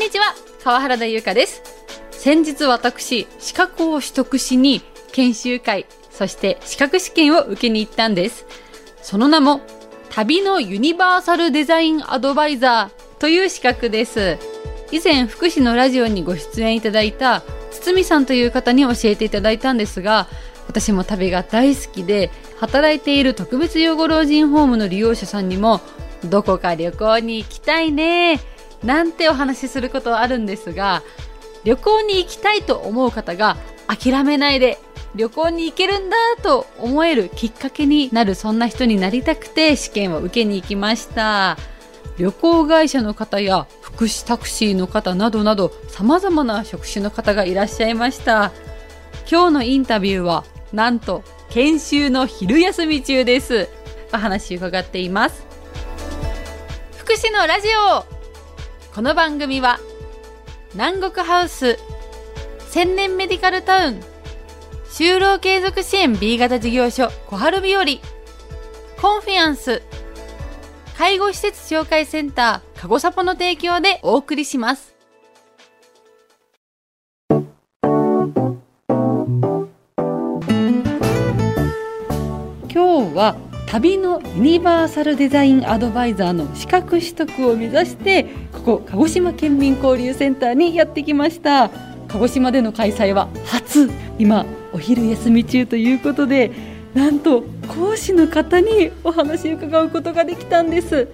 んにちは川原田優香です。先日私資格を取得しに研修会そして資格試験を受けに行ったんです。その名も旅のユニバーサルデザインアドバイザーという資格です。以前福祉のラジオにご出演いただいた堤さんという方に教えていただいたんですが私も旅が大好きで働いている特別養護老人ホームの利用者さんにもどこか旅行に行きたいね。なんてお話しすることはあるんですが旅行に行きたいと思う方が諦めないで旅行に行けるんだと思えるきっかけになるそんな人になりたくて試験を受けに行きました。旅行会社の方や福祉タクシーの方などなど様々な職種の方がいらっしゃいました。今日のインタビューはなんと研修の昼休み中です。お話伺っています。福祉のラジオ。この番組は南国ハウス千年メディカルタウン就労継続支援 B 型事業所小春日和コンフィアンス介護施設紹介センター、かごさぽの提供でお送りします。今日は旅のユニバーサルデザインアドバイザーの資格取得を目指してここ鹿児島県民交流センターにやってきました。鹿児島での開催は初。今お昼休み中ということでなんと講師の方にお話を伺うことができたんです。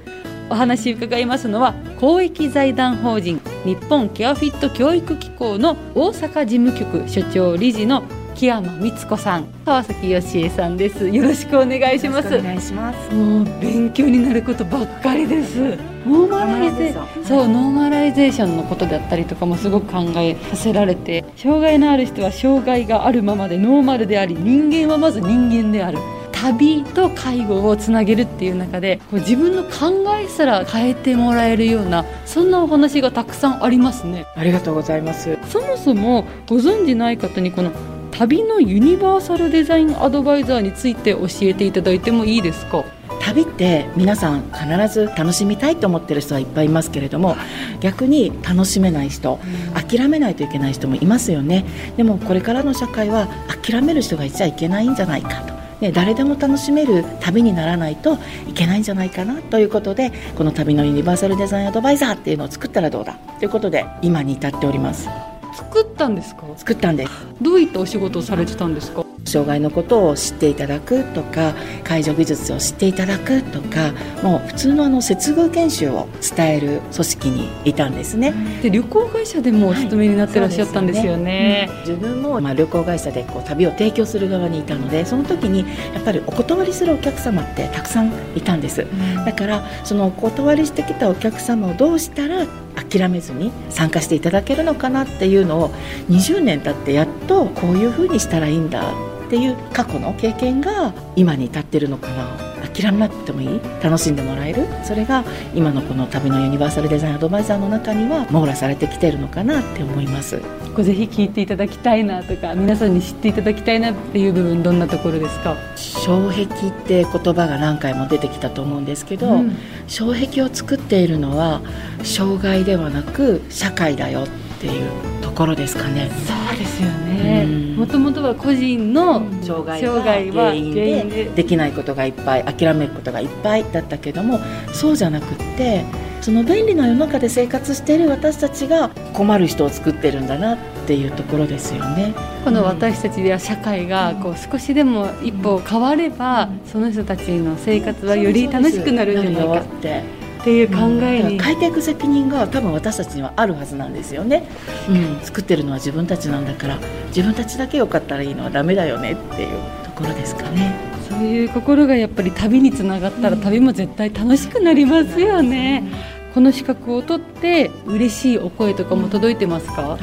お話伺いますのは公益財団法人日本ケアフィット教育機構の大阪事務局所長理事の木山光子さん川崎義恵さんです。よろしくお願いします。お願いします。もう勉強になることばっかりです。ノーマライゼーション。そうノーマライゼーションのことだったりとかもすごく考えさせられて障害のある人は障害があるままでノーマルであり人間はまず人間である。旅と介護をつなげるっていう中でこう自分の考えすら変えてもらえるようなそんなお話がたくさんありますね。ありがとうございます。そもそもご存じない方にこの旅のユニバーサルデザインアドバイザーについて教えていただいてもいいですか？旅って皆さん必ず楽しみたいと思ってる人はいっぱいいますけれども逆に楽しめない人諦めないといけない人もいますよねでもこれからの社会は諦める人がいちゃいけないんじゃないかと。ね、誰でも楽しめる旅にならないといけないんじゃないかなということでこの旅のユニバーサルデザインアドバイザーっていうのを作ったらどうだということで今に至っております。作ったんですか？作ったんです。どういったお仕事をされてたんですか？障害のことを知っていただくとか介助技術を知っていただくとかもう普通のあの接遇研修を伝える組織にいたんですね。で旅行会社でもお勤めになってらっしゃったんですよね。はい、よね。うん、自分もまあ旅行会社でこう旅を提供する側にいたのでその時にやっぱりお断りするお客様ってたくさんいたんです、うん、だからそのお断りしてきたお客様をどうしたら諦めずに参加していただけるのかなっていうのを20年経ってやっとこういうふうにしたらいいんだっていう過去の経験が今に至ってるのかな。諦めなくてもいい。楽しんでもらえる。それが今のこの旅のユニバーサルデザインアドバイザーの中には網羅されてきてるのかなって思います。こぜひ聞いていただきたいなとか皆さんに知っていただきたいなっていう部分どんなところですか？障壁って言葉が何回も出てきたと思うんですけど、うん、障壁を作っているのは障害ではなく社会だよ。っていうところですかね。そうですよね。もともとは個人の障害が原因でできないことがいっぱい諦めることがいっぱいだったけどもそうじゃなくってその便利な世の中で生活している私たちが困る人を作ってるんだなっていうところですよね。この私たちでは社会がこう少しでも一歩変われば、その人たちの生活はより楽しくなるんじゃないかって。っていう考えに、うん、変えていく責任が多分私たちにはあるはずなんですよね、うん、作ってるのは自分たちなんだから自分たちだけよかったらいいのはダメだよねっていう。ところですかね。そういう心がやっぱり旅につながったら旅も絶対楽しくなりますよね、うん、この資格を取って嬉しいお声とかも届いてますか、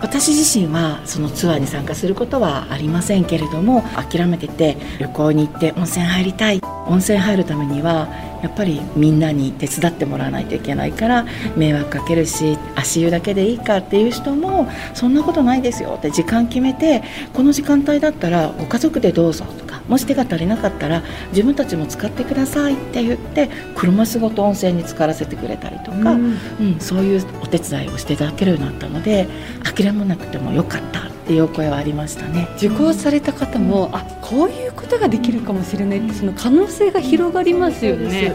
私自身はそのツアーに参加することはありませんけれども諦めてて旅行に行って温泉入りたい。温泉入るためにはやっぱりみんなに手伝ってもらわないといけないから迷惑かけるし足湯だけでいいかっていう人もそんなことないですよって時間決めてこの時間帯だったらご家族でどうぞとかもし手が足りなかったら自分たちも使ってくださいって言って車仕事温泉に浸からせてくれたりとか、うん、うん、そういうお手伝いをしていただけるようになったので諦めなくてもよかったっていうお声はありましたね。受講された方も、うん、あこういうことができるかもしれないってその可能性が広がりますよね、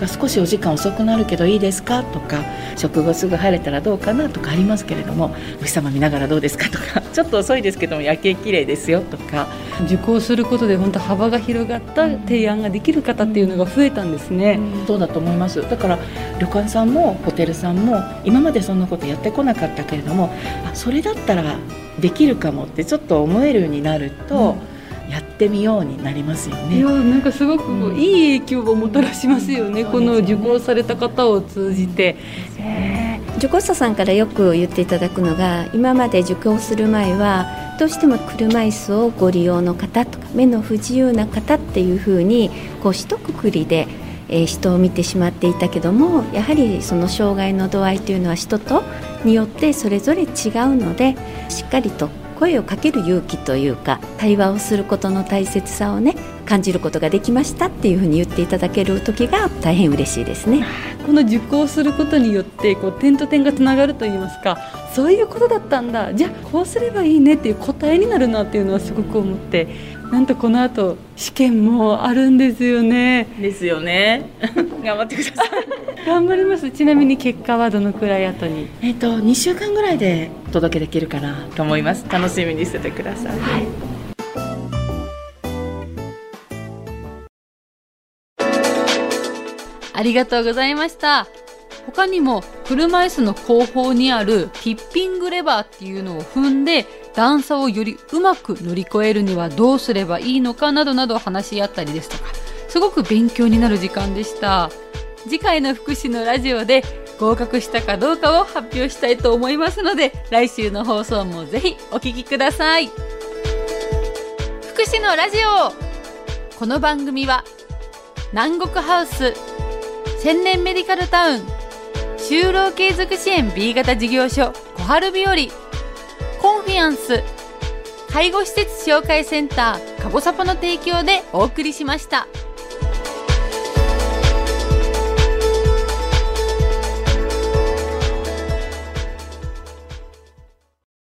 うん、少しお時間遅くなるけどいいですかとか食後すぐ入れたらどうかなとかありますけれどもお日様見ながらどうですかとか ちょっと遅いですけども夜景綺麗ですよとか。受講することで本当幅が広がった提案ができる方っていうのが増えたんですね、うん、そうだと思います。だから旅館さんもホテルさんも今までそんなことやってこなかったけれどもあそれだったらできるかもってちょっと思えるようになると、うん、やってみようになりますよね。いやなんかすごくいい影響をもたらしますよね、うん、この受講された方を通じて。受講者さんからよく言っていただくのが今まで受講する前はどうしても車椅子をご利用の方とか目の不自由な方っていうふうにこう一括りでえー、人を見てしまっていたけどもやはりその障害の度合いというのは人とによってそれぞれ違うのでしっかりと声をかける勇気というか対話をすることの大切さをね感じることができましたっていうふうに言っていただける時が大変嬉しいですね。この受講することによってこう点と点がつながるといいますかそういうことだったんだ。じゃあこうすればいいねっていう答えになるなっていうのはすごく思ってなんとこの後試験もあるんですよね。ですよね。頑張ってください頑張ります。ちなみに結果はどのくらい後に？えっ、と2週間ぐらいでお届けできるかなと思います。楽しみにしててください、はい。ありがとうございました。他にも車椅子の後方にあるティッピングレバーっていうのを踏んで段差をよりうまく乗り越えるにはどうすればいいのかなどなど話し合ったりですとかすごく勉強になる時間でした次回の福祉のラジオで合格したかどうかを発表したいと思いますので来週の放送もぜひお聴きください福祉のラジオこの番組は南国ハウス千年メディカルタウン就労継続支援 B 型事業所小春日和コンフィアンス介護施設紹介センターかぼさぽの提供でお送りしました。